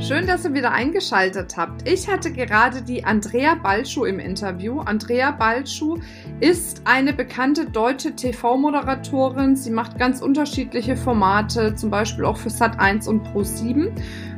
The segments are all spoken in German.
Schön, dass ihr wieder eingeschaltet habt. Ich hatte gerade die Andrea Balschuh im Interview. Andrea Balschuh ist eine bekannte deutsche TV-Moderatorin. Sie macht ganz unterschiedliche Formate, zum Beispiel auch für Sat1 und Pro7.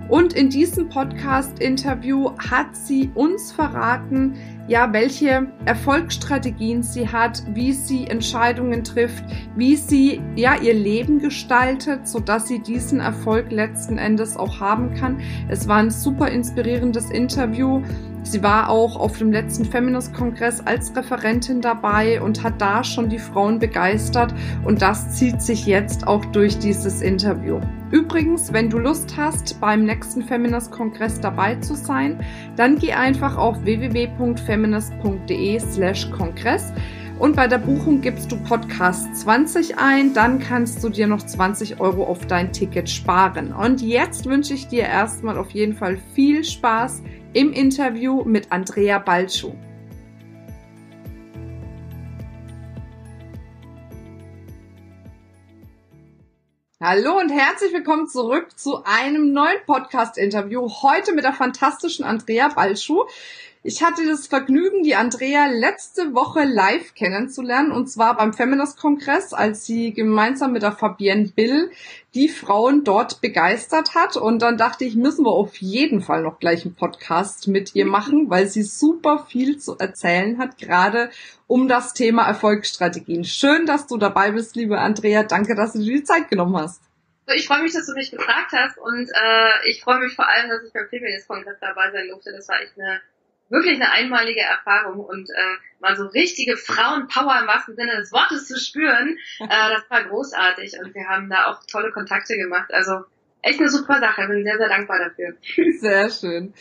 Und in diesem Podcast-Interview hat sie uns verraten, ja, welche Erfolgsstrategien sie hat, wie sie Entscheidungen trifft, wie sie ja ihr Leben gestaltet, so dass sie diesen Erfolg letzten Endes auch haben kann. Es war ein super inspirierendes Interview. Sie war auch auf dem letzten Feminist-Kongress als Referentin dabei und hat da schon die Frauen begeistert und das zieht sich jetzt auch durch dieses Interview. Übrigens, wenn du Lust hast, beim nächsten Feminist-Kongress dabei zu sein, dann geh einfach auf www.feminist.de slash Kongress und bei der Buchung gibst du Podcast 20 ein, dann kannst du dir noch 20 Euro auf dein Ticket sparen. Und jetzt wünsche ich dir erstmal auf jeden Fall viel Spaß im Interview mit Andrea Balschuh. Hallo und herzlich willkommen zurück zu einem neuen Podcast-Interview. Heute mit der fantastischen Andrea Balschuh. Ich hatte das Vergnügen, die Andrea letzte Woche live kennenzulernen und zwar beim Feminist-Kongress, als sie gemeinsam mit der Fabienne Bill die Frauen dort begeistert hat. Und dann dachte ich, müssen wir auf jeden Fall noch gleich einen Podcast mit ihr machen, weil sie super viel zu erzählen hat, gerade um das Thema Erfolgsstrategien. Schön, dass du dabei bist, liebe Andrea. Danke, dass du dir die Zeit genommen hast. Ich freue mich, dass du mich gefragt hast und äh, ich freue mich vor allem, dass ich beim Feminist-Kongress dabei sein durfte. Das war echt eine wirklich eine einmalige Erfahrung und äh, mal so richtige Frauenpower im wahrsten Sinne des Wortes zu spüren, äh, das war großartig und wir haben da auch tolle Kontakte gemacht. Also echt eine super Sache. Bin sehr, sehr dankbar dafür. Sehr schön.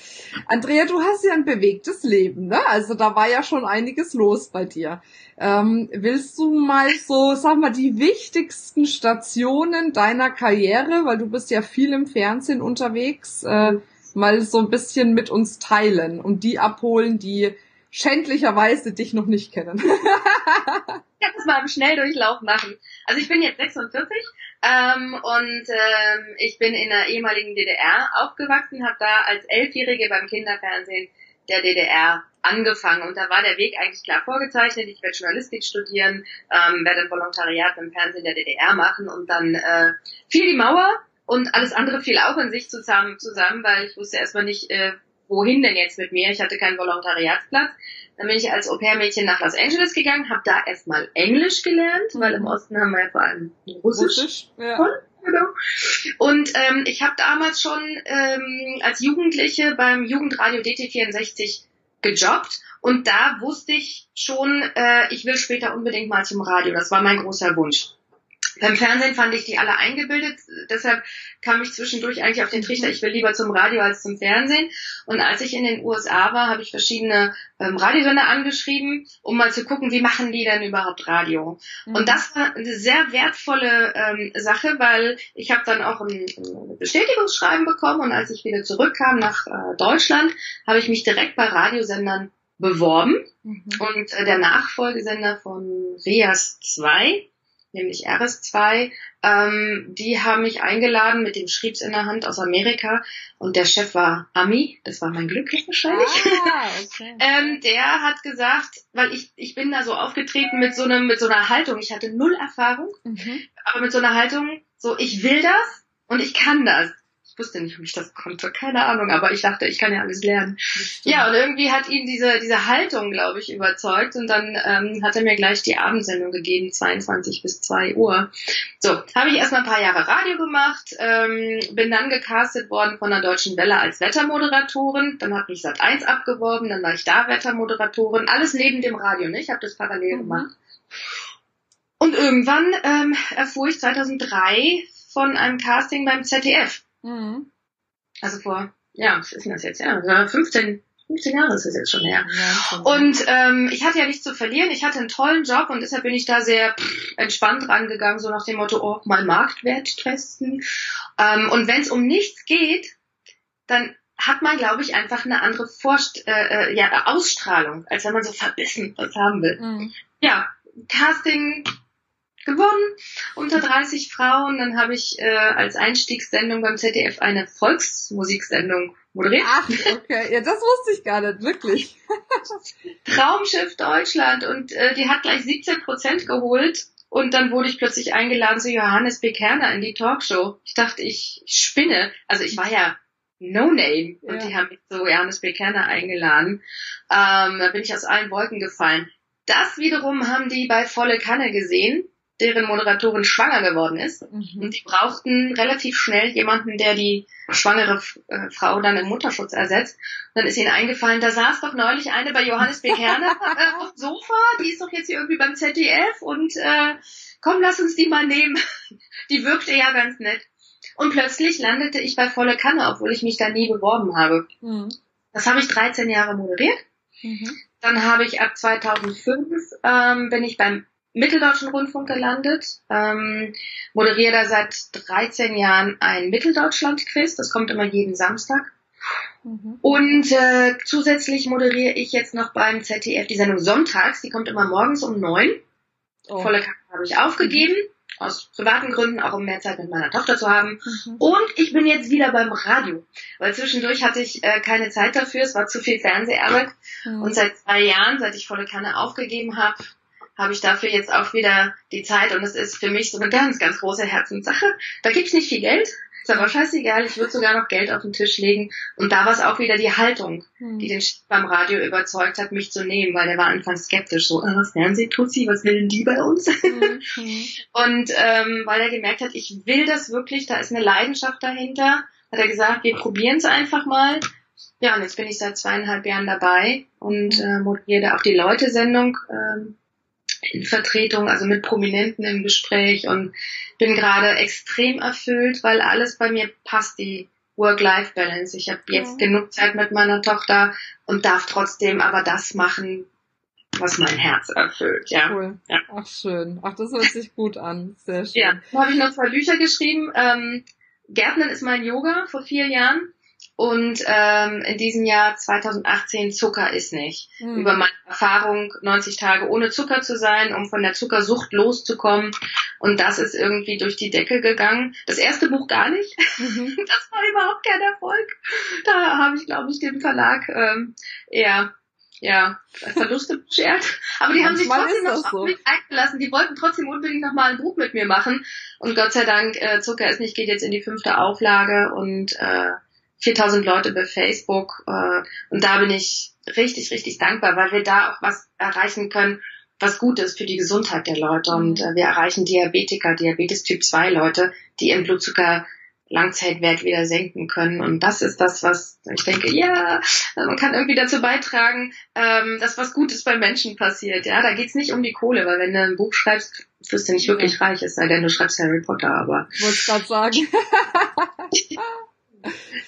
Andrea, du hast ja ein bewegtes Leben, ne? Also da war ja schon einiges los bei dir. Ähm, willst du mal so, sag mal, die wichtigsten Stationen deiner Karriere, weil du bist ja viel im Fernsehen unterwegs, äh, mal so ein bisschen mit uns teilen und die abholen, die schändlicherweise dich noch nicht kennen. ich kann das mal im Schnelldurchlauf machen. Also ich bin jetzt 46 ähm, und ähm, ich bin in der ehemaligen DDR aufgewachsen, habe da als Elfjährige beim Kinderfernsehen der DDR angefangen und da war der Weg eigentlich klar vorgezeichnet. Ich werde Journalistik studieren, ähm, werde ein Volontariat beim Fernsehen der DDR machen und dann äh, fiel die Mauer und alles andere fiel auch in sich zusammen, zusammen weil ich wusste erstmal nicht, äh, wohin denn jetzt mit mir. Ich hatte keinen Volontariatsplatz. Dann bin ich als Au-pair-Mädchen nach Los Angeles gegangen, habe da erstmal Englisch gelernt, weil im Osten haben wir ja vor allem Russisch. Russisch ja. Genau. Und ähm, ich habe damals schon ähm, als Jugendliche beim Jugendradio DT64 gejobbt und da wusste ich schon, äh, ich will später unbedingt mal zum Radio. Das war mein großer Wunsch. Beim Fernsehen fand ich die alle eingebildet, deshalb kam ich zwischendurch eigentlich auf den Trichter, ich will lieber zum Radio als zum Fernsehen. Und als ich in den USA war, habe ich verschiedene ähm, Radiosender angeschrieben, um mal zu gucken, wie machen die denn überhaupt Radio. Mhm. Und das war eine sehr wertvolle ähm, Sache, weil ich habe dann auch ein, ein, Bestätigungsschreiben bekommen und als ich wieder zurückkam nach äh, Deutschland, habe ich mich direkt bei Radiosendern beworben. Mhm. Und äh, der Nachfolgesender von Rias 2 nämlich RS2. Ähm, die haben mich eingeladen mit dem Schriebs in der Hand aus Amerika und der Chef war Ami, das war mein Glück wahrscheinlich. Ah, okay. ähm, der hat gesagt, weil ich, ich bin da so aufgetreten mit so einem, mit so einer Haltung, ich hatte null Erfahrung, mhm. aber mit so einer Haltung, so ich will das und ich kann das ich wusste nicht, wie ich das konnte, keine Ahnung, aber ich dachte, ich kann ja alles lernen. Ja, und irgendwie hat ihn diese, diese Haltung, glaube ich, überzeugt und dann ähm, hat er mir gleich die Abendsendung gegeben, 22 bis 2 Uhr. So, habe ich erstmal ein paar Jahre Radio gemacht, ähm, bin dann gecastet worden von der Deutschen Welle als Wettermoderatorin, dann hat mich Sat 1 abgeworben, dann war ich da Wettermoderatorin, alles neben dem Radio, ne? ich habe das parallel mhm. gemacht. Und irgendwann ähm, erfuhr ich 2003 von einem Casting beim ZDF. Mhm. Also vor, ja, was ist denn das jetzt? Ja, 15, 15 Jahre ist das jetzt schon her. Und ähm, ich hatte ja nichts zu verlieren. Ich hatte einen tollen Job und deshalb bin ich da sehr pff, entspannt rangegangen, so nach dem Motto, oh, mal Marktwert testen. Ähm, und wenn es um nichts geht, dann hat man, glaube ich, einfach eine andere Vorst äh, äh, ja, Ausstrahlung, als wenn man so verbissen was haben will. Mhm. Ja, Casting gewonnen, unter 30 Frauen. Dann habe ich äh, als Einstiegssendung beim ZDF eine Volksmusiksendung moderiert. Ach, okay. Ja, das wusste ich gar nicht, wirklich. Traumschiff Deutschland und äh, die hat gleich 17 Prozent geholt. Und dann wurde ich plötzlich eingeladen zu Johannes B. Kerner in die Talkshow. Ich dachte, ich spinne. Also ich war ja No Name und ja. die haben mich zu Johannes B. Kerner eingeladen. Ähm, da bin ich aus allen Wolken gefallen. Das wiederum haben die bei Volle Kanne gesehen deren Moderatorin schwanger geworden ist. Mhm. Und die brauchten relativ schnell jemanden, der die schwangere äh, Frau dann im Mutterschutz ersetzt. Und dann ist ihnen eingefallen, da saß doch neulich eine bei Johannes B. Kerner äh, auf dem Sofa, die ist doch jetzt hier irgendwie beim ZDF und äh, komm, lass uns die mal nehmen. die wirkte ja ganz nett. Und plötzlich landete ich bei Volle Kanne, obwohl ich mich da nie beworben habe. Mhm. Das habe ich 13 Jahre moderiert. Mhm. Dann habe ich ab 2005 ähm, bin ich beim Mitteldeutschen Rundfunk gelandet, ähm, moderiere da seit 13 Jahren ein Mitteldeutschland-Quiz, das kommt immer jeden Samstag. Mhm. Und äh, zusätzlich moderiere ich jetzt noch beim ZDF die Sendung Sonntags, die kommt immer morgens um neun. Oh. Volle Kacke habe ich aufgegeben, aus privaten Gründen, auch um mehr Zeit mit meiner Tochter zu haben. Mhm. Und ich bin jetzt wieder beim Radio, weil zwischendurch hatte ich äh, keine Zeit dafür, es war zu viel Fernseharbeit. Mhm. Und seit zwei Jahren, seit ich volle Kanne aufgegeben habe, habe ich dafür jetzt auch wieder die Zeit und es ist für mich so eine ganz, ganz große Herzenssache. Da gibt's nicht viel Geld, ist aber scheißegal, ich würde sogar noch Geld auf den Tisch legen. Und da war es auch wieder die Haltung, hm. die den beim Radio überzeugt hat, mich zu nehmen, weil der war anfangs skeptisch, so, äh, was sie, was will denn die bei uns? Hm. und ähm, weil er gemerkt hat, ich will das wirklich, da ist eine Leidenschaft dahinter, hat er gesagt, wir probieren es einfach mal. Ja, und jetzt bin ich seit zweieinhalb Jahren dabei und hm. äh, moderiere auch die Leute-Sendung. Ähm, in Vertretung, also mit Prominenten im Gespräch und bin gerade extrem erfüllt, weil alles bei mir passt, die Work-Life-Balance. Ich habe jetzt ja. genug Zeit mit meiner Tochter und darf trotzdem aber das machen, was mein Herz erfüllt. Ja. Cool. Ja. Ach schön. Ach, das hört sich gut an. Sehr schön. Ja. Dann habe ich noch zwei Bücher geschrieben. Ähm, Gärtnen ist mein Yoga vor vier Jahren und ähm, in diesem Jahr 2018 Zucker ist nicht. Mhm. Über meine Erfahrung, 90 Tage ohne Zucker zu sein, um von der Zuckersucht loszukommen. Und das ist irgendwie durch die Decke gegangen. Das erste Buch gar nicht. Mhm. Das war überhaupt kein Erfolg. Da habe ich, glaube ich, dem Verlag ähm, eher ja, Verluste beschert. Aber die haben sich trotzdem noch so. mich eingelassen. Die wollten trotzdem unbedingt noch mal ein Buch mit mir machen. Und Gott sei Dank, äh, Zucker ist nicht, geht jetzt in die fünfte Auflage und äh, 4000 Leute bei Facebook äh, und da bin ich richtig, richtig dankbar, weil wir da auch was erreichen können, was gut ist für die Gesundheit der Leute und äh, wir erreichen Diabetiker, Diabetes Typ 2 Leute, die ihren Blutzucker Langzeitwert wieder senken können. Und das ist das, was ich denke, ja, man kann irgendwie dazu beitragen, ähm, dass was Gutes bei Menschen passiert. Ja, da geht's nicht um die Kohle, weil wenn du ein Buch schreibst, wirst du nicht wirklich reich, es sei denn, du schreibst Harry Potter, aber. Wollte ich gerade sagen.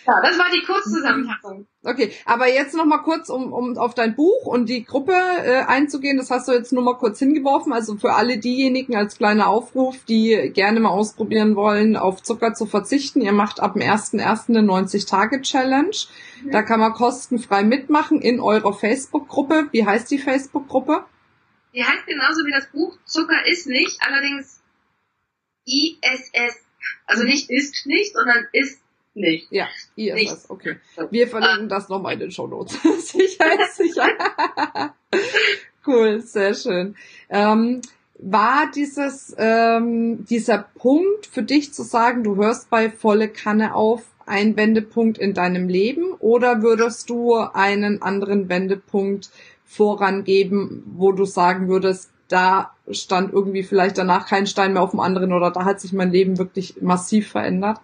Ja, das war die Kurzzusammenfassung. Okay, aber jetzt noch mal kurz, um, um auf dein Buch und die Gruppe äh, einzugehen. Das hast du jetzt nur mal kurz hingeworfen. Also für alle diejenigen als kleiner Aufruf, die gerne mal ausprobieren wollen, auf Zucker zu verzichten. Ihr macht ab dem 1.1. eine 90-Tage-Challenge. Mhm. Da kann man kostenfrei mitmachen in eurer Facebook-Gruppe. Wie heißt die Facebook-Gruppe? Die heißt genauso wie das Buch Zucker ist nicht, allerdings ISS. Also nicht ist nicht, sondern ist nicht. Ja, ISS, okay. Wir verlinken ah. das nochmal in den Show Notes. sicher ist sicher. cool, sehr schön. Ähm, war dieses, ähm, dieser Punkt für dich zu sagen, du hörst bei volle Kanne auf, ein Wendepunkt in deinem Leben oder würdest du einen anderen Wendepunkt vorangeben, wo du sagen würdest, da stand irgendwie vielleicht danach kein Stein mehr auf dem anderen oder da hat sich mein Leben wirklich massiv verändert?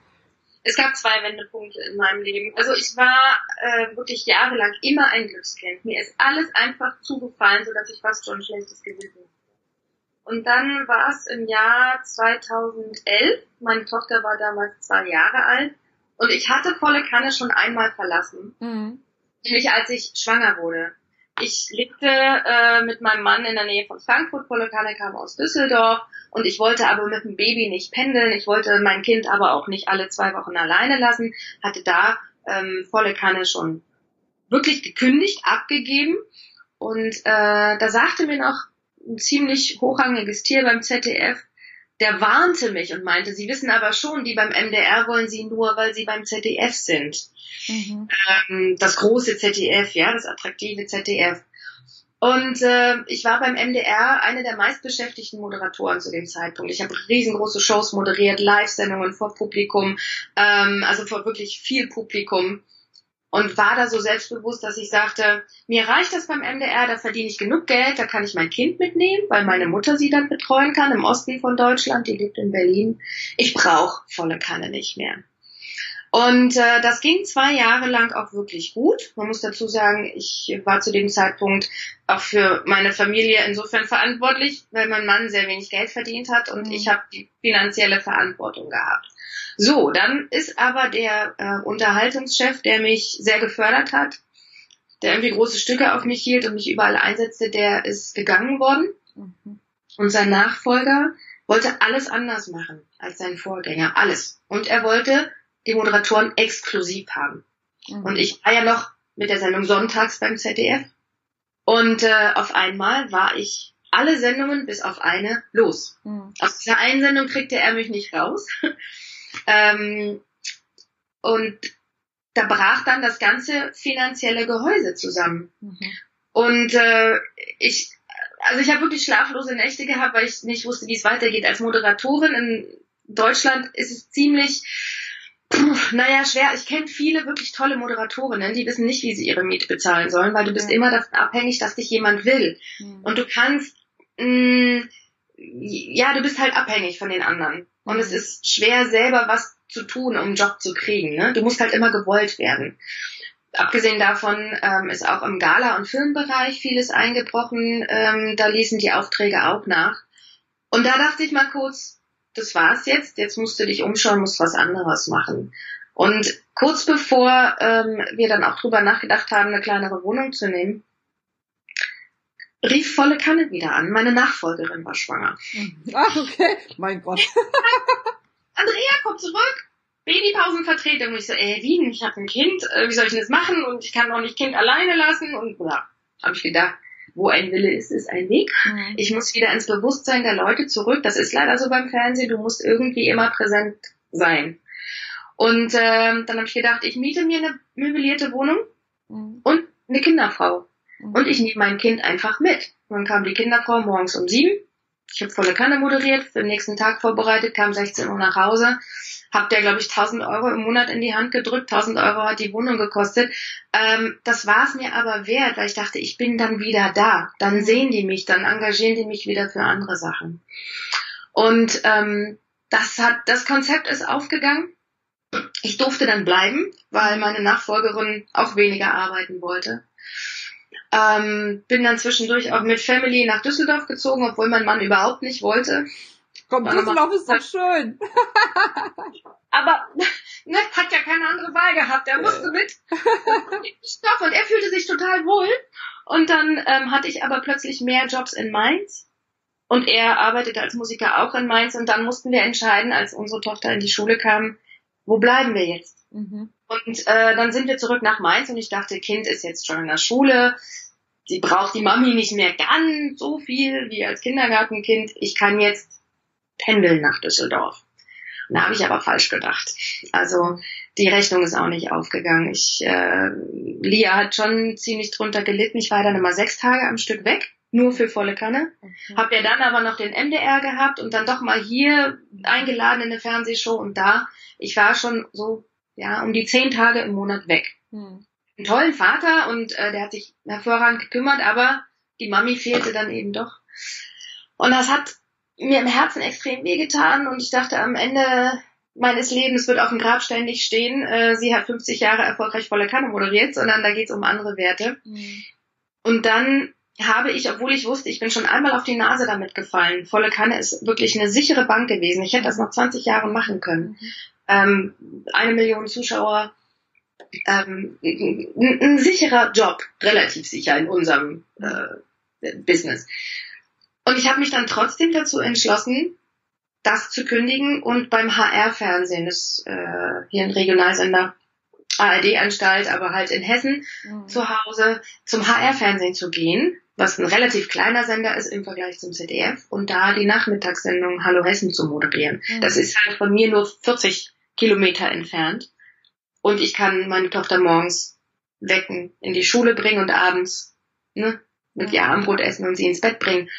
Es gab zwei Wendepunkte in meinem Leben. Also ich war äh, wirklich jahrelang immer ein Glückskind. Mir ist alles einfach zugefallen, so dass ich fast schon ein schlechtes Gewissen und dann war es im Jahr 2011. Meine Tochter war damals zwei Jahre alt. Und ich hatte volle Kanne schon einmal verlassen. Mhm. nämlich als ich schwanger wurde. Ich lebte äh, mit meinem Mann in der Nähe von Frankfurt, Volle Kanne kam aus Düsseldorf und ich wollte aber mit dem Baby nicht pendeln. Ich wollte mein Kind aber auch nicht alle zwei Wochen alleine lassen. Hatte da ähm, volle Kanne schon wirklich gekündigt, abgegeben. Und äh, da sagte mir noch ein ziemlich hochrangiges Tier beim ZDF, der warnte mich und meinte, Sie wissen aber schon, die beim MDR wollen Sie nur, weil Sie beim ZDF sind. Mhm. Ähm, das große ZDF, ja, das attraktive ZDF. Und äh, ich war beim MDR eine der meistbeschäftigten Moderatoren zu dem Zeitpunkt. Ich habe riesengroße Shows moderiert, Live-Sendungen vor Publikum, ähm, also vor wirklich viel Publikum und war da so selbstbewusst, dass ich sagte, mir reicht das beim MDR, da verdiene ich genug Geld, da kann ich mein Kind mitnehmen, weil meine Mutter sie dann betreuen kann im Osten von Deutschland, die lebt in Berlin. Ich brauche volle Kanne nicht mehr. Und äh, das ging zwei Jahre lang auch wirklich gut. Man muss dazu sagen, ich war zu dem Zeitpunkt auch für meine Familie insofern verantwortlich, weil mein Mann sehr wenig Geld verdient hat und mhm. ich habe die finanzielle Verantwortung gehabt. So, dann ist aber der äh, Unterhaltungschef, der mich sehr gefördert hat, der irgendwie große Stücke auf mich hielt und mich überall einsetzte, der ist gegangen worden. Mhm. Und sein Nachfolger wollte alles anders machen als sein Vorgänger. Alles. Und er wollte die Moderatoren exklusiv haben. Mhm. Und ich war ja noch mit der Sendung Sonntags beim ZDF. Und äh, auf einmal war ich alle Sendungen bis auf eine los. Mhm. Aus dieser einen Sendung kriegte er mich nicht raus. Ähm, und da brach dann das ganze finanzielle Gehäuse zusammen. Mhm. Und äh, ich, also ich habe wirklich schlaflose Nächte gehabt, weil ich nicht wusste, wie es weitergeht. Als Moderatorin in Deutschland ist es ziemlich, puh, naja, schwer. Ich kenne viele wirklich tolle Moderatorinnen, die wissen nicht, wie sie ihre Miete bezahlen sollen, weil du bist ja. immer davon abhängig, dass dich jemand will. Mhm. Und du kannst, mh, mm, ja, du bist halt abhängig von den anderen. Und es mhm. ist schwer, selber was zu tun, um einen Job zu kriegen. Ne? Du musst halt immer gewollt werden. Abgesehen davon ähm, ist auch im Gala- und Filmbereich vieles eingebrochen. Ähm, da ließen die Aufträge auch nach. Und da dachte ich mal kurz, das war's jetzt. Jetzt musst du dich umschauen, musst was anderes machen. Und kurz bevor ähm, wir dann auch drüber nachgedacht haben, eine kleinere Wohnung zu nehmen, rief volle Kanne wieder an. Meine Nachfolgerin war schwanger. Ach, okay. Mein Gott. Andrea, komm zurück. Babypausenvertretung. Und ich so, ey, wie? Ich habe ein Kind. Äh, wie soll ich denn das machen? Und ich kann doch nicht Kind alleine lassen. Und ja, habe ich gedacht, wo ein Wille ist, ist ein Weg. Mhm. Ich muss wieder ins Bewusstsein der Leute zurück. Das ist leider so beim Fernsehen. Du musst irgendwie immer präsent sein. Und ähm, dann habe ich gedacht, ich miete mir eine möblierte Wohnung mhm. und eine Kinderfrau. Und ich nehme mein Kind einfach mit. dann kam die Kinderfrau morgens um sieben. Ich habe volle Kanne moderiert, für den nächsten Tag vorbereitet, kam 16 Uhr nach Hause. Hab der, glaube ich, 1000 Euro im Monat in die Hand gedrückt. 1000 Euro hat die Wohnung gekostet. Ähm, das war es mir aber wert, weil ich dachte, ich bin dann wieder da. Dann sehen die mich, dann engagieren die mich wieder für andere Sachen. Und ähm, das hat, das Konzept ist aufgegangen. Ich durfte dann bleiben, weil meine Nachfolgerin auch weniger arbeiten wollte. Ähm, bin dann zwischendurch auch mit Family nach Düsseldorf gezogen, obwohl mein Mann überhaupt nicht wollte. Komm, Düsseldorf ist doch schön. Aber ne, hat ja keine andere Wahl gehabt. Er musste mit. und er fühlte sich total wohl. Und dann ähm, hatte ich aber plötzlich mehr Jobs in Mainz. Und er arbeitete als Musiker auch in Mainz. Und dann mussten wir entscheiden, als unsere Tochter in die Schule kam, wo bleiben wir jetzt? Mhm. Und äh, dann sind wir zurück nach Mainz und ich dachte, Kind ist jetzt schon in der Schule. Sie braucht die Mami nicht mehr ganz so viel wie als Kindergartenkind. Ich kann jetzt pendeln nach Düsseldorf. Und da habe ich aber falsch gedacht. Also die Rechnung ist auch nicht aufgegangen. Ich, äh, Lia hat schon ziemlich drunter gelitten. Ich war dann immer sechs Tage am Stück weg, nur für volle Kanne. Okay. Hab ja dann aber noch den MDR gehabt und dann doch mal hier eingeladen in eine Fernsehshow und da. Ich war schon so ja, um die zehn Tage im Monat weg. Hm. Einen tollen Vater und äh, der hat sich hervorragend gekümmert, aber die Mami fehlte dann eben doch. Und das hat mir im Herzen extrem wehgetan und ich dachte am Ende meines Lebens wird auf dem Grabstein nicht stehen, äh, sie hat 50 Jahre erfolgreich volle Kanne moderiert, sondern da geht's um andere Werte. Mhm. Und dann habe ich, obwohl ich wusste, ich bin schon einmal auf die Nase damit gefallen. Volle Kanne ist wirklich eine sichere Bank gewesen. Ich hätte das noch 20 Jahre machen können. Ähm, eine Million Zuschauer, ähm, ein, ein sicherer Job, relativ sicher in unserem äh, Business. Und ich habe mich dann trotzdem dazu entschlossen, das zu kündigen und beim HR-Fernsehen, das äh, hier ein Regionalsender, ARD-Anstalt, aber halt in Hessen mhm. zu Hause, zum HR-Fernsehen zu gehen, was ein relativ kleiner Sender ist im Vergleich zum ZDF, und da die Nachmittagssendung Hallo Hessen zu moderieren. Mhm. Das ist halt von mir nur 40 Kilometer entfernt. Und ich kann meine Tochter morgens wecken, in die Schule bringen und abends ne, mit ihr Abendbrot essen und sie ins Bett bringen.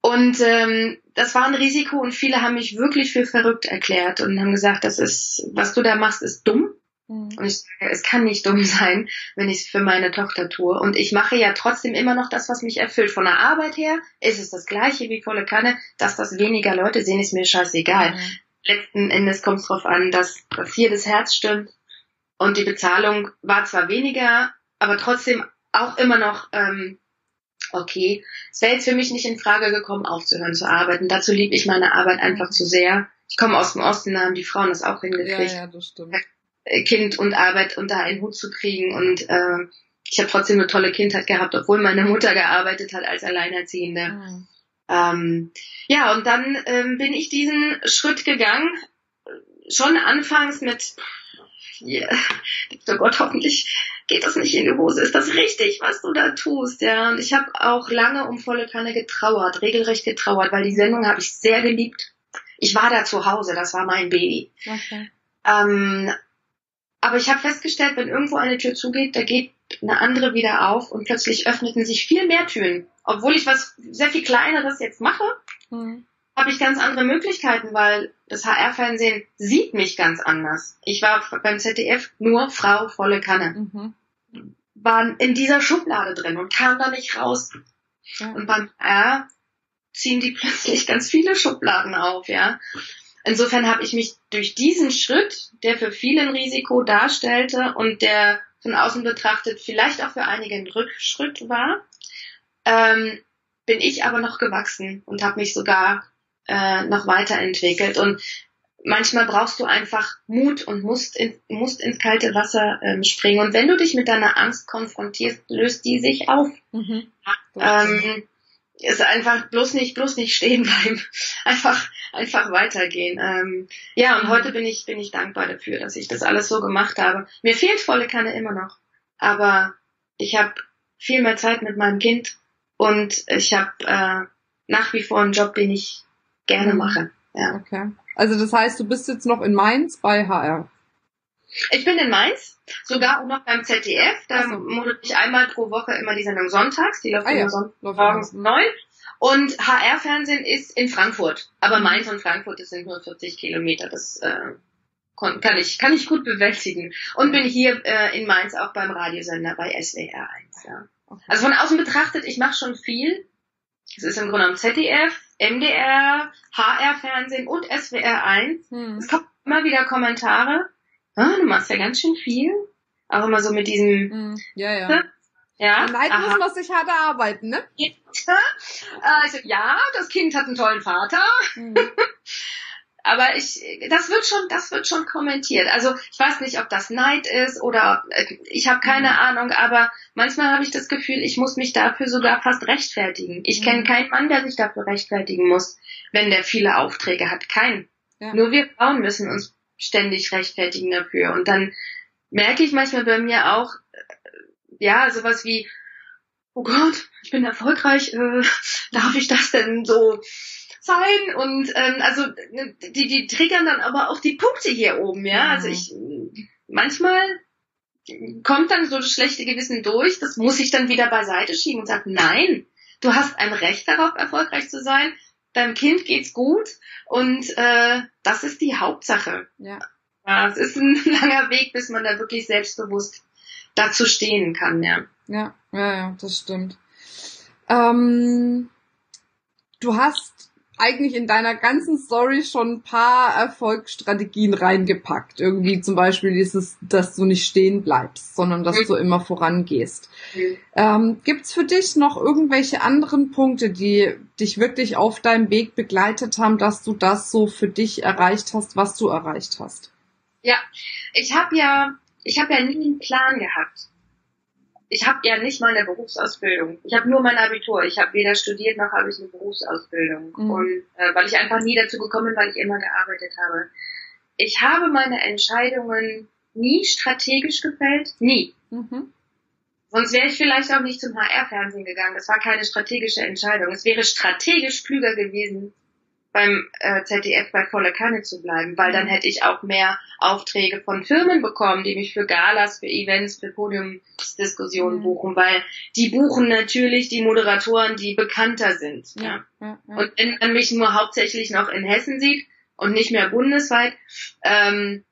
Und ähm, das war ein Risiko und viele haben mich wirklich für verrückt erklärt und haben gesagt, das ist, was du da machst, ist dumm. Mhm. Und ich sage, es kann nicht dumm sein, wenn ich es für meine Tochter tue. Und ich mache ja trotzdem immer noch das, was mich erfüllt. Von der Arbeit her ist es das gleiche wie volle Kanne. Dass das weniger Leute sehen, ist mir scheißegal. Mhm. Letzten Endes kommt es darauf an, dass, dass hier das Herz stimmt. Und die Bezahlung war zwar weniger, aber trotzdem auch immer noch ähm, okay, es wäre jetzt für mich nicht in Frage gekommen, aufzuhören zu arbeiten. Dazu liebe ich meine Arbeit einfach zu sehr. Ich komme aus dem Osten, da haben die Frauen das auch hingekriegt. Ja, ja, das stimmt. Äh, kind und Arbeit unter einen Hut zu kriegen und äh, ich habe trotzdem eine tolle Kindheit gehabt, obwohl meine Mutter gearbeitet hat als Alleinerziehende. Mhm. Ähm, ja, und dann ähm, bin ich diesen Schritt gegangen, schon anfangs mit yeah, oh Gott, hoffentlich geht das nicht in die Hose. Ist das richtig, was du da tust? Ja, und ich habe auch lange um volle Kanne getrauert, regelrecht getrauert, weil die Sendung habe ich sehr geliebt. Ich war da zu Hause, das war mein Baby. Okay. Ähm, aber ich habe festgestellt, wenn irgendwo eine Tür zugeht, da geht eine andere wieder auf und plötzlich öffneten sich viel mehr Türen. Obwohl ich was sehr viel kleineres jetzt mache, mhm habe ich ganz andere Möglichkeiten, weil das HR-Fernsehen sieht mich ganz anders. Ich war beim ZDF nur Frau volle Kanne. Mhm. War in dieser Schublade drin und kam da nicht raus. Ja. Und beim HR ziehen die plötzlich ganz viele Schubladen auf, ja. Insofern habe ich mich durch diesen Schritt, der für viele ein Risiko darstellte und der von außen betrachtet vielleicht auch für einige ein Rückschritt war, ähm, bin ich aber noch gewachsen und habe mich sogar äh, noch weiterentwickelt. Und manchmal brauchst du einfach Mut und musst, in, musst ins kalte Wasser ähm, springen. Und wenn du dich mit deiner Angst konfrontierst, löst die sich auf. Mhm. Ähm, ist einfach bloß nicht, bloß nicht stehen bleiben. Einfach, einfach weitergehen. Ähm, ja, und heute bin ich, bin ich dankbar dafür, dass ich das alles so gemacht habe. Mir fehlt volle Kanne immer noch. Aber ich habe viel mehr Zeit mit meinem Kind und ich habe äh, nach wie vor einen Job, den ich gerne mhm. mache. Ja. Okay. Also das heißt, du bist jetzt noch in Mainz bei HR. Ich bin in Mainz, sogar auch noch beim ZDF. Da so. moderiere ich einmal pro Woche immer die Sendung sonntags. Die läuft ah, immer ja. Sonntag morgens neun. Und HR-Fernsehen ist in Frankfurt. Aber mhm. Mainz und Frankfurt, das sind nur 40 Kilometer. Das äh, kann ich, kann ich gut bewältigen. Und bin hier äh, in Mainz auch beim Radiosender bei SWR 1. Ja. Okay. Also von außen betrachtet, ich mache schon viel. Es ist im Grunde genommen ZDF, MDR, HR-Fernsehen und SWR 1. Hm. Es kommen immer wieder Kommentare. Ah, du machst ja ganz schön viel. Auch immer so mit diesem. Hm. Ja, ja. Ja. Leid muss man sich hart erarbeiten, ne? Also, ja, das Kind hat einen tollen Vater. Hm. Aber ich, das wird schon, das wird schon kommentiert. Also ich weiß nicht, ob das Neid ist oder äh, ich habe keine mhm. Ahnung, aber manchmal habe ich das Gefühl, ich muss mich dafür sogar fast rechtfertigen. Ich mhm. kenne keinen Mann, der sich dafür rechtfertigen muss, wenn der viele Aufträge hat. Kein. Ja. Nur wir Frauen müssen uns ständig rechtfertigen dafür. Und dann merke ich manchmal bei mir auch, äh, ja, sowas wie, oh Gott, ich bin erfolgreich, äh, darf ich das denn so sein und ähm, also die, die triggern dann aber auch die Punkte hier oben, ja. Mhm. Also ich manchmal kommt dann so das schlechte Gewissen durch, das muss ich dann wieder beiseite schieben und sagen, nein, du hast ein Recht darauf, erfolgreich zu sein, deinem Kind geht's gut und äh, das ist die Hauptsache. Ja. ja. Es ist ein langer Weg, bis man da wirklich selbstbewusst dazu stehen kann, ja. Ja, ja, ja, das stimmt. Ähm, du hast eigentlich in deiner ganzen Story schon ein paar Erfolgsstrategien reingepackt. Irgendwie zum Beispiel dieses, dass du nicht stehen bleibst, sondern dass du immer vorangehst. Ähm, gibt's für dich noch irgendwelche anderen Punkte, die dich wirklich auf deinem Weg begleitet haben, dass du das so für dich erreicht hast, was du erreicht hast? Ja, ich habe ja ich habe ja nie einen Plan gehabt. Ich habe ja nicht mal eine Berufsausbildung. Ich habe nur mein Abitur. Ich habe weder studiert noch habe ich eine Berufsausbildung. Mhm. Und äh, weil ich einfach nie dazu gekommen bin, weil ich immer gearbeitet habe. Ich habe meine Entscheidungen nie strategisch gefällt. Nie. Mhm. Sonst wäre ich vielleicht auch nicht zum HR-Fernsehen gegangen. Das war keine strategische Entscheidung. Es wäre strategisch klüger gewesen, beim äh, ZDF bei voller Kanne zu bleiben, weil dann mhm. hätte ich auch mehr Aufträge von Firmen bekommen, die mich für Galas, für Events, für Podiumsdiskussionen mhm. buchen, weil die buchen natürlich die Moderatoren, die bekannter sind. Ja. ja. ja und wenn man mich nur hauptsächlich noch in Hessen sieht und nicht mehr bundesweit, ähm,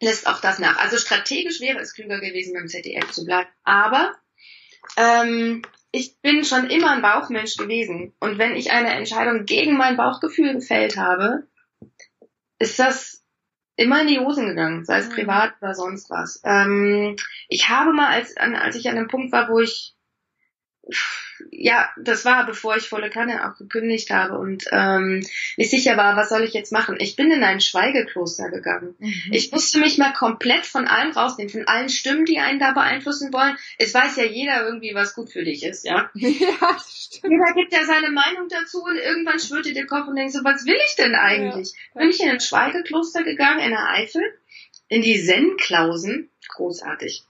lässt auch das nach. Also strategisch wäre es klüger gewesen, beim ZDF zu bleiben. Aber ähm, ich bin schon immer ein Bauchmensch gewesen. Und wenn ich eine Entscheidung gegen mein Bauchgefühl gefällt habe, ist das immer in die Hosen gegangen, sei es mhm. privat oder sonst was. Ähm, ich habe mal, als, als ich an dem Punkt war, wo ich ja, das war, bevor ich volle Kanne auch gekündigt habe und ähm, nicht sicher war, was soll ich jetzt machen. Ich bin in ein Schweigekloster gegangen. Mhm. Ich musste mich mal komplett von allem rausnehmen, von allen Stimmen, die einen da beeinflussen wollen. Es weiß ja jeder irgendwie, was gut für dich ist, ja. ja, stimmt. Jeder gibt ja seine Meinung dazu und irgendwann schwirrt dir der Kopf und denkst so, was will ich denn eigentlich? Ja. Bin ich in ein Schweigekloster gegangen, in der Eifel, in die Zen-Klausen. Großartig.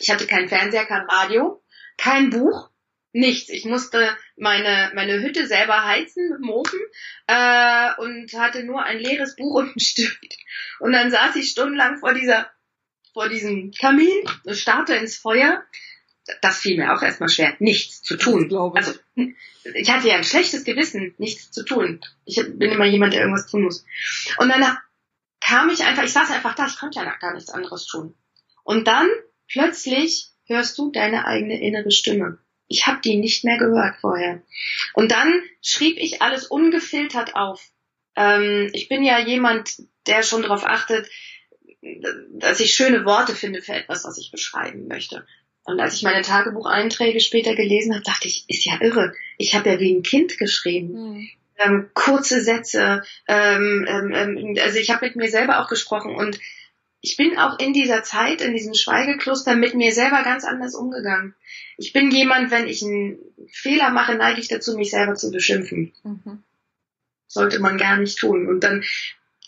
Ich hatte keinen Fernseher, kein Radio, kein Buch nichts. Ich musste meine, meine Hütte selber heizen mit dem Ofen äh, und hatte nur ein leeres Buch und einen Stift. Und dann saß ich stundenlang vor dieser vor diesem Kamin und starrte ins Feuer. Das fiel mir auch erstmal schwer, nichts zu tun. Ich also ich hatte ja ein schlechtes Gewissen, nichts zu tun. Ich bin immer jemand, der irgendwas tun muss. Und dann kam ich einfach, ich saß einfach da, ich konnte ja gar nichts anderes tun. Und dann plötzlich hörst du deine eigene innere Stimme. Ich habe die nicht mehr gehört vorher. Und dann schrieb ich alles ungefiltert auf. Ähm, ich bin ja jemand, der schon darauf achtet, dass ich schöne Worte finde für etwas, was ich beschreiben möchte. Und als ich meine Tagebucheinträge später gelesen habe, dachte ich, ist ja irre. Ich habe ja wie ein Kind geschrieben. Mhm. Ähm, kurze Sätze. Ähm, ähm, ähm also ich habe mit mir selber auch gesprochen und ich bin auch in dieser Zeit, in diesem Schweigekloster mit mir selber ganz anders umgegangen. Ich bin jemand, wenn ich einen Fehler mache, neige ich dazu, mich selber zu beschimpfen. Mhm. Sollte man gar nicht tun. Und dann,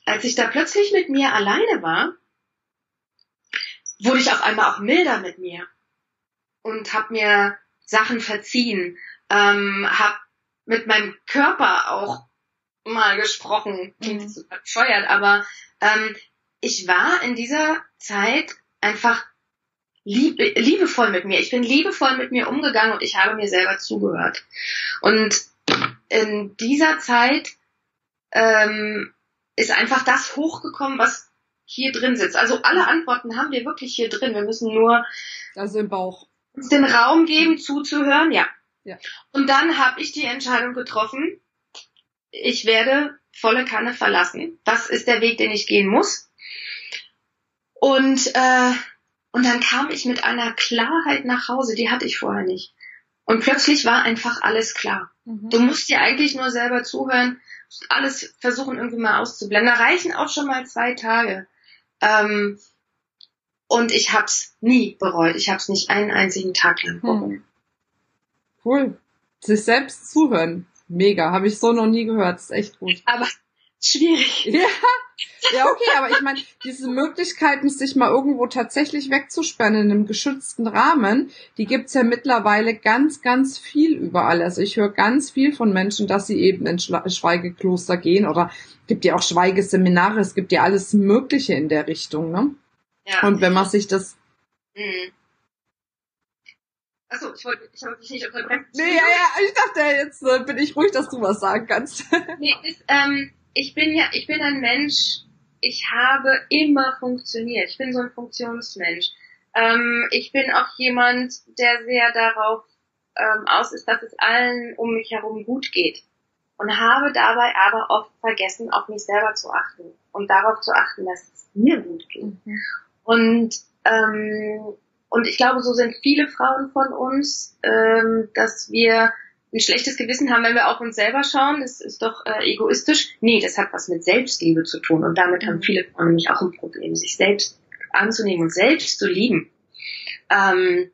als ich da plötzlich mit mir alleine war, wurde ich auf einmal auch milder mit mir und habe mir Sachen verziehen, ähm, habe mit meinem Körper auch mal gesprochen. Klingt mhm. super bescheuert, aber ähm, ich war in dieser Zeit einfach lieb, liebevoll mit mir. Ich bin liebevoll mit mir umgegangen und ich habe mir selber zugehört. Und in dieser Zeit ähm, ist einfach das hochgekommen, was hier drin sitzt. Also alle Antworten haben wir wirklich hier drin. Wir müssen nur also im Bauch uns den Raum geben, zuzuhören. Ja. ja. Und dann habe ich die Entscheidung getroffen. Ich werde volle Kanne verlassen. Das ist der Weg, den ich gehen muss. Und, äh, und dann kam ich mit einer Klarheit nach Hause, die hatte ich vorher nicht. Und plötzlich war einfach alles klar. Mhm. Du musst dir eigentlich nur selber zuhören, alles versuchen irgendwie mal auszublenden. Da reichen auch schon mal zwei Tage. Ähm, und ich hab's nie bereut. Ich hab's nicht einen einzigen Tag lang bereut. Hm. Cool. Sich selbst zuhören. Mega. Habe ich so noch nie gehört. ist echt gut. Aber schwierig. Ja, ja, okay, aber ich meine, diese Möglichkeiten, sich mal irgendwo tatsächlich wegzusperren in einem geschützten Rahmen, die gibt's ja mittlerweile ganz, ganz viel überall. Also ich höre ganz viel von Menschen, dass sie eben in Schweigekloster gehen oder gibt ja auch Schweigeseminare, es gibt ja alles Mögliche in der Richtung, ne? Ja. Und wenn man sich das mhm. Achso, ich wollte, ich wollte dich nicht unterbrechen. Nee, ja, ja, ich dachte, jetzt äh, bin ich ruhig, dass du was sagen kannst. nee, ist, ähm, ich bin ja, ich bin ein Mensch, ich habe immer funktioniert. Ich bin so ein Funktionsmensch. Ähm, ich bin auch jemand, der sehr darauf ähm, aus ist, dass es allen um mich herum gut geht. Und habe dabei aber oft vergessen, auf mich selber zu achten und darauf zu achten, dass es mir gut geht. Mhm. Und ähm, und ich glaube, so sind viele Frauen von uns, ähm, dass wir ein schlechtes Gewissen haben, wenn wir auf uns selber schauen. Das ist doch äh, egoistisch. Nee, das hat was mit Selbstliebe zu tun. Und damit haben mhm. viele Frauen nämlich auch ein Problem, sich selbst anzunehmen und selbst zu lieben. Ähm,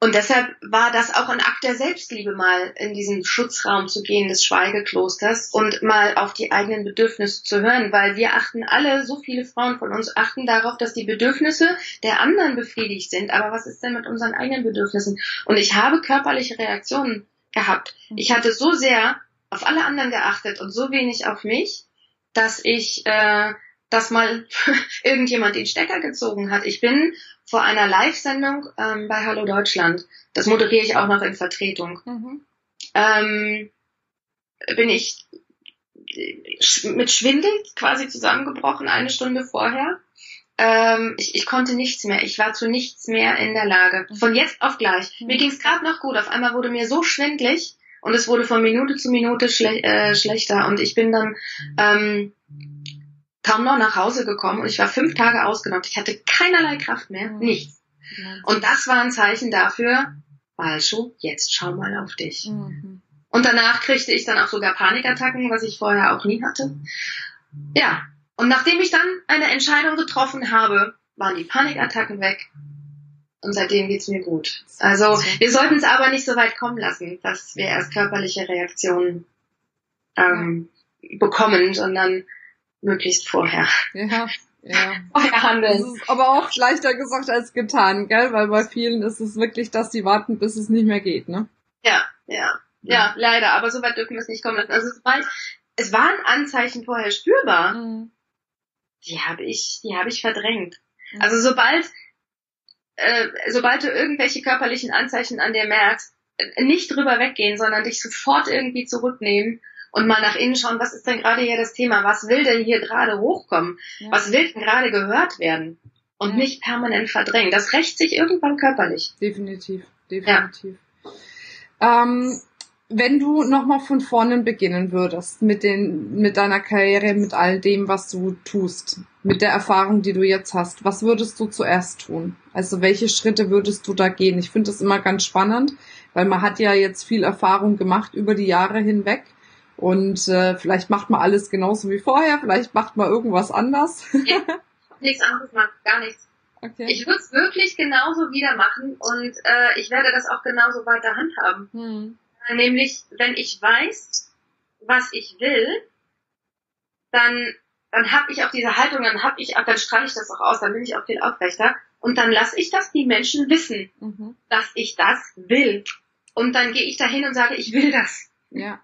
und deshalb war das auch ein Akt der Selbstliebe, mal in diesen Schutzraum zu gehen des Schweigeklosters und mal auf die eigenen Bedürfnisse zu hören, weil wir achten alle, so viele Frauen von uns achten darauf, dass die Bedürfnisse der anderen befriedigt sind. Aber was ist denn mit unseren eigenen Bedürfnissen? Und ich habe körperliche Reaktionen gehabt. Ich hatte so sehr auf alle anderen geachtet und so wenig auf mich, dass ich, äh, dass mal irgendjemand den Stecker gezogen hat. Ich bin vor einer Live-Sendung ähm, bei Hallo Deutschland, das moderiere ich auch noch in Vertretung, mhm. ähm, bin ich mit Schwindel quasi zusammengebrochen eine Stunde vorher. Ähm, ich, ich konnte nichts mehr. Ich war zu nichts mehr in der Lage. Mhm. Von jetzt auf gleich. Mir mhm. ging es gerade noch gut. Auf einmal wurde mir so schwindlig und es wurde von Minute zu Minute schle äh, schlechter. Und ich bin dann ähm, kaum noch nach Hause gekommen und ich war fünf Tage ausgenockt. Ich hatte keinerlei Kraft mehr, mhm. nichts. Und das war ein Zeichen dafür, Balscho, jetzt schau mal auf dich. Mhm. Und danach kriegte ich dann auch sogar Panikattacken, was ich vorher auch nie hatte. Ja, und nachdem ich dann eine Entscheidung getroffen habe, waren die Panikattacken weg. Und seitdem geht's mir gut. Also wir sollten es aber nicht so weit kommen lassen, dass wir erst körperliche Reaktionen ähm, bekommen, sondern möglichst vorher. Ja, ja. Vorher handeln. Das ist aber auch leichter gesagt als getan, gell? Weil bei vielen ist es wirklich, dass die warten, bis es nicht mehr geht, ne? Ja, ja. Ja, leider, aber so weit dürfen wir es nicht kommen lassen. Also sobald, es waren Anzeichen vorher spürbar, mhm. die habe ich, die habe ich verdrängt. Mhm. Also sobald, äh, sobald du irgendwelche körperlichen Anzeichen an dir merkst, äh, nicht drüber weggehen, sondern dich sofort irgendwie zurücknehmen und mal nach innen schauen, was ist denn gerade hier das Thema? Was will denn hier gerade hochkommen? Ja. Was will denn gerade gehört werden? Und ja. nicht permanent verdrängen. Das rächt sich irgendwann körperlich. Definitiv, definitiv. Ja. Ähm, wenn du nochmal von vorne beginnen würdest mit den, mit deiner Karriere, mit all dem, was du tust, mit der Erfahrung, die du jetzt hast, was würdest du zuerst tun? Also welche Schritte würdest du da gehen? Ich finde das immer ganz spannend, weil man hat ja jetzt viel Erfahrung gemacht über die Jahre hinweg und äh, vielleicht macht man alles genauso wie vorher, vielleicht macht man irgendwas anders. ja, nichts anderes machen, gar nichts. Okay. Ich würde es wirklich genauso wieder machen und äh, ich werde das auch genauso weiter handhaben. Hm. Nämlich, wenn ich weiß, was ich will, dann dann habe ich auch diese Haltung, dann habe ich dann strahle ich das auch aus, dann bin ich auch viel aufrechter und dann lasse ich das die Menschen wissen, mhm. dass ich das will. Und dann gehe ich dahin und sage, ich will das. Ja.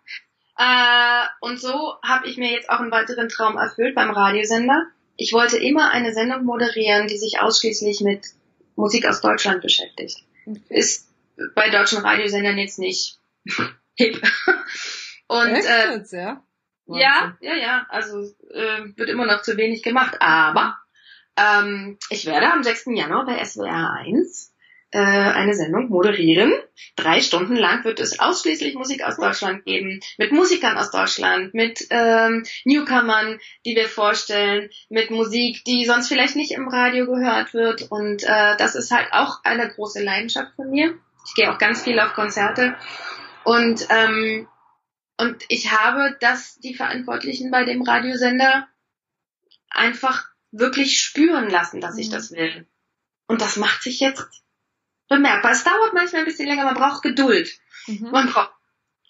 Äh, und so habe ich mir jetzt auch einen weiteren Traum erfüllt beim Radiosender. Ich wollte immer eine Sendung moderieren, die sich ausschließlich mit Musik aus Deutschland beschäftigt. Ist bei deutschen Radiosendern jetzt nicht hip. Und Echt äh, ja? ja, ja, ja, also äh, wird immer noch zu wenig gemacht. Aber ähm, ich werde am 6. Januar bei SWR 1 äh, eine Sendung moderieren. Drei Stunden lang wird es ausschließlich Musik aus Deutschland geben, mit Musikern aus Deutschland, mit ähm, Newcomern, die wir vorstellen, mit Musik, die sonst vielleicht nicht im Radio gehört wird. Und äh, das ist halt auch eine große Leidenschaft von mir. Ich gehe auch ganz viel auf Konzerte. Und, ähm, und ich habe das die Verantwortlichen bei dem Radiosender einfach wirklich spüren lassen, dass ich mhm. das will. Und das macht sich jetzt bemerkbar. Es dauert manchmal ein bisschen länger, man braucht Geduld. Mhm. Man braucht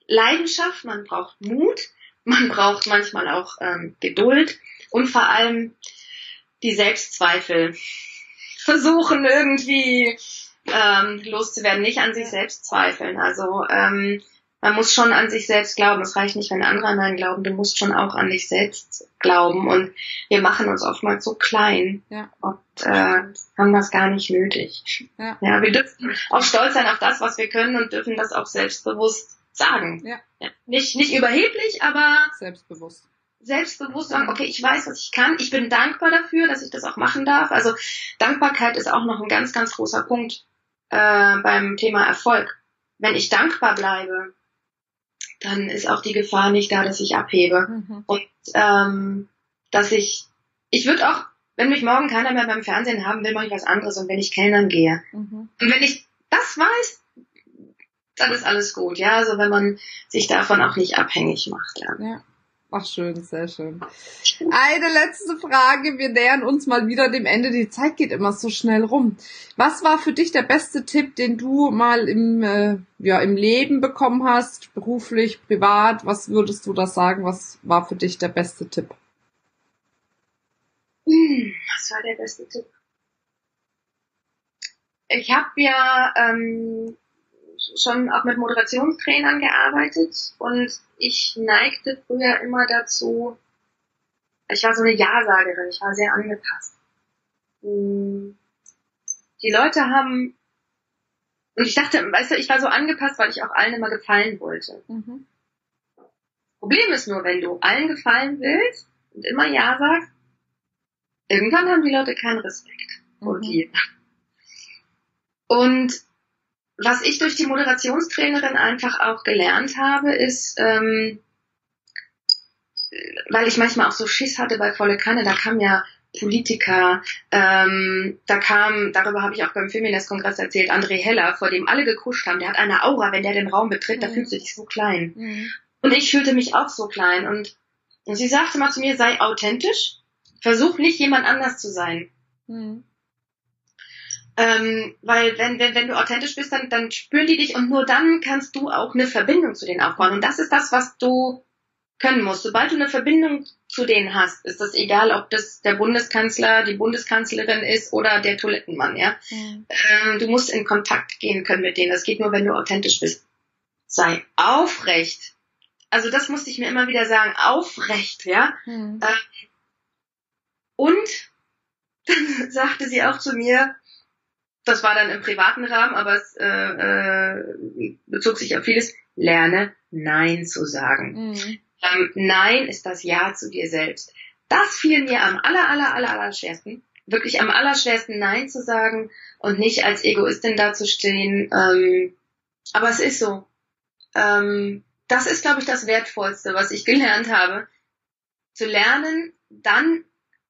Leidenschaft, man braucht Mut, man braucht manchmal auch ähm, Geduld und vor allem die Selbstzweifel. Versuchen irgendwie ähm, loszuwerden, nicht an sich selbst zweifeln. Also ähm, man muss schon an sich selbst glauben. Es reicht nicht, wenn andere an einen glauben. Du musst schon auch an dich selbst glauben. Und wir machen uns oftmals so klein ja. und äh, haben das gar nicht nötig. Ja. ja, wir dürfen auch stolz sein auf das, was wir können und dürfen das auch selbstbewusst sagen. Ja. ja. Nicht, nicht überheblich, aber selbstbewusst. Selbstbewusst sagen, okay, ich weiß, was ich kann. Ich bin dankbar dafür, dass ich das auch machen darf. Also Dankbarkeit ist auch noch ein ganz, ganz großer Punkt äh, beim Thema Erfolg. Wenn ich dankbar bleibe, dann ist auch die Gefahr nicht da, dass ich abhebe. Mhm. Und ähm, dass ich, ich würde auch, wenn mich morgen keiner mehr beim Fernsehen haben will, mache ich was anderes und wenn ich Kellnern gehe. Mhm. Und wenn ich das weiß, dann ist alles gut, ja. Also wenn man sich davon auch nicht abhängig macht, ja. ja. Ach schön, sehr schön. Eine letzte Frage. Wir nähern uns mal wieder dem Ende. Die Zeit geht immer so schnell rum. Was war für dich der beste Tipp, den du mal im, äh, ja, im Leben bekommen hast, beruflich, privat? Was würdest du da sagen? Was war für dich der beste Tipp? Was war der beste Tipp? Ich habe ja ähm, schon auch mit Moderationstrainern gearbeitet und ich neigte früher immer dazu, ich war so eine Ja-Sagerin, ich war sehr angepasst. Hm. Die Leute haben, und ich dachte, weißt du, ich war so angepasst, weil ich auch allen immer gefallen wollte. Mhm. Problem ist nur, wenn du allen gefallen willst und immer Ja sagst, irgendwann haben die Leute keinen Respekt vor mhm. dir. Und was ich durch die Moderationstrainerin einfach auch gelernt habe, ist, ähm, weil ich manchmal auch so Schiss hatte bei Volle Kanne, da kam ja Politiker, ähm, da kam, darüber habe ich auch beim Feminist-Kongress erzählt, André Heller, vor dem alle gekuscht haben, der hat eine Aura, wenn der den Raum betritt, mhm. da fühlst du dich so klein. Mhm. Und ich fühlte mich auch so klein und, und sie sagte mal zu mir, sei authentisch, versuch nicht jemand anders zu sein. Mhm. Ähm, weil wenn, wenn, wenn du authentisch bist, dann, dann spüren die dich und nur dann kannst du auch eine Verbindung zu denen aufbauen. Und das ist das, was du können musst. Sobald du eine Verbindung zu denen hast, ist das egal, ob das der Bundeskanzler, die Bundeskanzlerin ist oder der Toilettenmann, ja. Mhm. Ähm, du musst in Kontakt gehen können mit denen. Das geht nur, wenn du authentisch bist. Sei aufrecht. Also das musste ich mir immer wieder sagen, aufrecht, ja. Mhm. Äh, und dann sagte sie auch zu mir, das war dann im privaten Rahmen, aber es äh, äh, bezog sich auf vieles. Lerne Nein zu sagen. Mhm. Ähm, Nein ist das Ja zu dir selbst. Das fiel mir am aller, aller, aller, aller schwersten. Wirklich am allerschwersten Nein zu sagen und nicht als Egoistin dazustehen. Ähm, aber es ist so. Ähm, das ist, glaube ich, das Wertvollste, was ich gelernt habe. Zu lernen, dann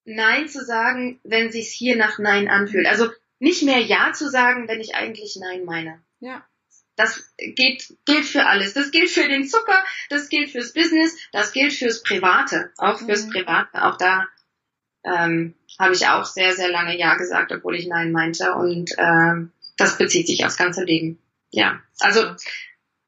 Nein zu sagen, wenn sich's hier nach Nein anfühlt. Also nicht mehr Ja zu sagen, wenn ich eigentlich Nein meine. Ja. Das geht, gilt für alles. Das gilt für den Zucker, das gilt fürs Business, das gilt fürs Private, auch fürs mhm. Private. Auch da ähm, habe ich auch sehr, sehr lange Ja gesagt, obwohl ich Nein meinte. Und ähm, das bezieht sich aufs ganze Leben. Ja, also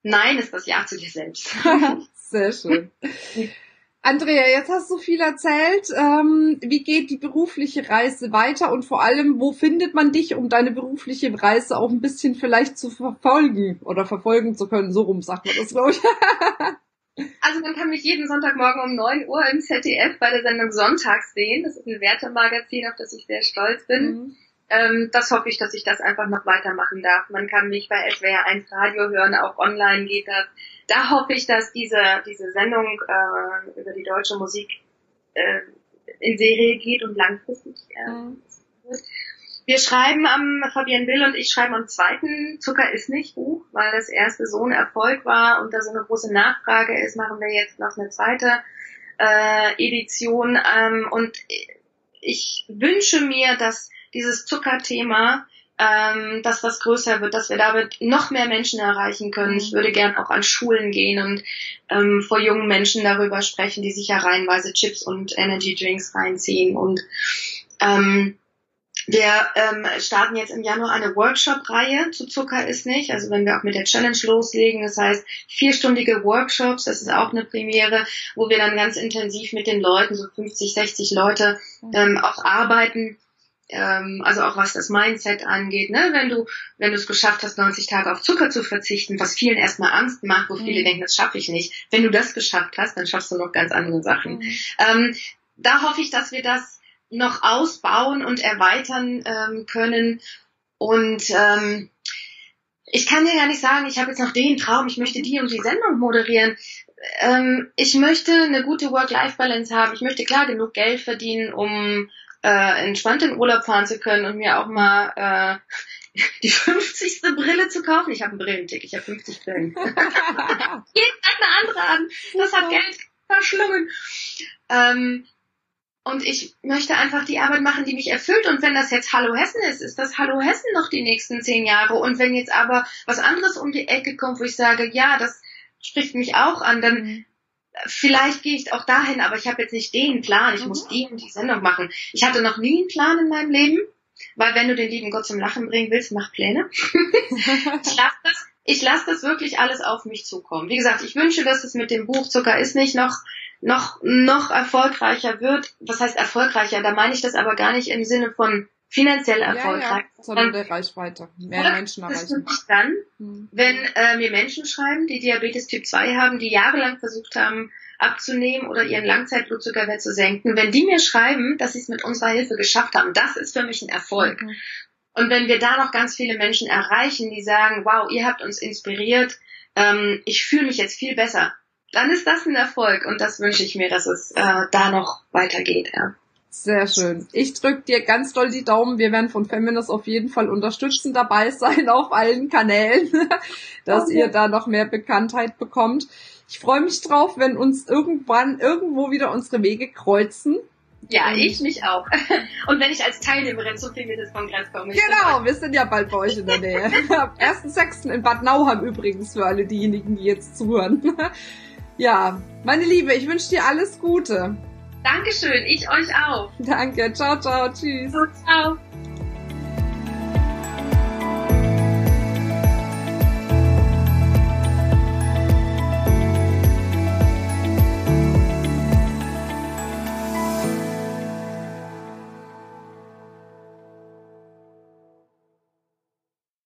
Nein ist das Ja zu dir selbst. sehr schön. Andrea, jetzt hast du viel erzählt. Ähm, wie geht die berufliche Reise weiter und vor allem, wo findet man dich, um deine berufliche Reise auch ein bisschen vielleicht zu verfolgen oder verfolgen zu können? So rum sagt man das, glaube ich. also man kann mich jeden Sonntagmorgen um 9 Uhr im ZDF bei der Sendung Sonntags sehen. Das ist ein Wertemagazin, auf das ich sehr stolz bin. Mhm. Ähm, das hoffe ich, dass ich das einfach noch weitermachen darf. Man kann mich bei SWR 1 Radio hören, auch online geht das da hoffe ich, dass diese, diese Sendung äh, über die deutsche Musik äh, in Serie geht und langfristig äh, mhm. wird. Wir schreiben am, Fabian Will und ich schreiben am zweiten Zucker ist nicht Buch, weil das erste so ein Erfolg war und da so eine große Nachfrage ist, machen wir jetzt noch eine zweite äh, Edition. Ähm, und ich wünsche mir, dass dieses Zuckerthema ähm, dass das größer wird, dass wir damit noch mehr Menschen erreichen können. Ich würde gern auch an Schulen gehen und ähm, vor jungen Menschen darüber sprechen, die sich ja reihenweise Chips und Energy Drinks reinziehen. Und ähm, wir ähm, starten jetzt im Januar eine Workshop-Reihe zu Zucker ist nicht. Also wenn wir auch mit der Challenge loslegen, das heißt vierstündige Workshops, das ist auch eine Premiere, wo wir dann ganz intensiv mit den Leuten, so 50, 60 Leute, ähm, auch arbeiten ähm, also auch was das Mindset angeht, ne? wenn du, wenn du es geschafft hast, 90 Tage auf Zucker zu verzichten, was vielen erstmal Angst macht, wo viele mhm. denken, das schaffe ich nicht. Wenn du das geschafft hast, dann schaffst du noch ganz andere Sachen. Mhm. Ähm, da hoffe ich, dass wir das noch ausbauen und erweitern ähm, können. Und ähm, ich kann dir gar nicht sagen, ich habe jetzt noch den Traum, ich möchte die und die Sendung moderieren. Ähm, ich möchte eine gute Work-Life-Balance haben. Ich möchte klar genug Geld verdienen, um äh, entspannt in Urlaub fahren zu können und mir auch mal äh, die 50. Brille zu kaufen. Ich habe einen Brillentick, ich habe 50 Brillen. Geht eine andere an. Das hat Geld verschlungen. Ähm, und ich möchte einfach die Arbeit machen, die mich erfüllt. Und wenn das jetzt Hallo Hessen ist, ist das Hallo Hessen noch die nächsten zehn Jahre. Und wenn jetzt aber was anderes um die Ecke kommt, wo ich sage, ja, das spricht mich auch an, dann mhm vielleicht gehe ich auch dahin, aber ich habe jetzt nicht den Plan, ich mhm. muss die und die Sendung machen. Ich hatte noch nie einen Plan in meinem Leben, weil wenn du den lieben Gott zum Lachen bringen willst, mach Pläne. ich lasse das, ich lasse das wirklich alles auf mich zukommen. Wie gesagt, ich wünsche, dass es mit dem Buch Zucker ist nicht noch noch noch erfolgreicher wird. Was heißt erfolgreicher? Da meine ich das aber gar nicht im Sinne von finanziell erfolgreich. Ja, ja, sondern der Reichweite. Mehr Menschen erreichen. dann, hm. wenn äh, mir Menschen schreiben, die Diabetes Typ 2 haben, die jahrelang versucht haben, abzunehmen oder ihren Langzeitblutzuckerwert zu senken, wenn die mir schreiben, dass sie es mit unserer Hilfe geschafft haben, das ist für mich ein Erfolg. Mhm. Und wenn wir da noch ganz viele Menschen erreichen, die sagen, wow, ihr habt uns inspiriert, ähm, ich fühle mich jetzt viel besser, dann ist das ein Erfolg und das wünsche ich mir, dass es äh, da noch weitergeht. Ja. Sehr schön. Ich drücke dir ganz doll die Daumen. Wir werden von Feminist auf jeden Fall unterstützen dabei sein auf allen Kanälen, dass okay. ihr da noch mehr Bekanntheit bekommt. Ich freue mich drauf, wenn uns irgendwann irgendwo wieder unsere Wege kreuzen. Ja, ich mich auch. Und wenn ich als Teilnehmerin zum Feminist-Kongress komme. Genau, wir sind ja bald bei euch in der Nähe. Am 1.6. in Bad Nauheim übrigens für alle diejenigen, die jetzt zuhören. Ja, meine Liebe, ich wünsche dir alles Gute. Dankeschön, ich euch auch. Danke, ciao, ciao, tschüss. ciao.